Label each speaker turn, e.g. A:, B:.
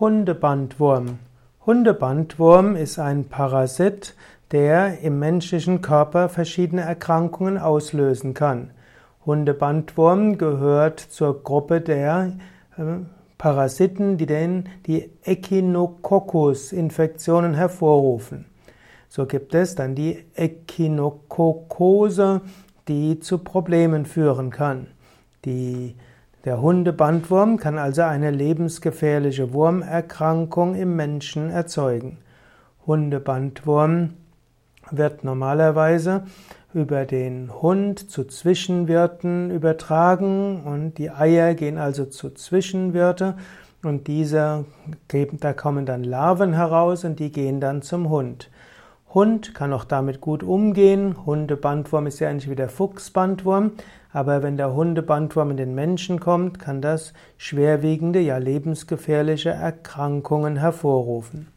A: Hundebandwurm. Hundebandwurm ist ein Parasit, der im menschlichen Körper verschiedene Erkrankungen auslösen kann. Hundebandwurm gehört zur Gruppe der äh, Parasiten, die den, die Echinococcus-Infektionen hervorrufen. So gibt es dann die Echinokokose, die zu Problemen führen kann. Die der Hundebandwurm kann also eine lebensgefährliche Wurmerkrankung im Menschen erzeugen. Hundebandwurm wird normalerweise über den Hund zu Zwischenwirten übertragen und die Eier gehen also zu Zwischenwirte und diese da kommen dann Larven heraus und die gehen dann zum Hund. Hund kann auch damit gut umgehen. Hundebandwurm ist ja ähnlich wie der Fuchsbandwurm. Aber wenn der Hundebandwurm in den Menschen kommt, kann das schwerwiegende, ja lebensgefährliche Erkrankungen hervorrufen.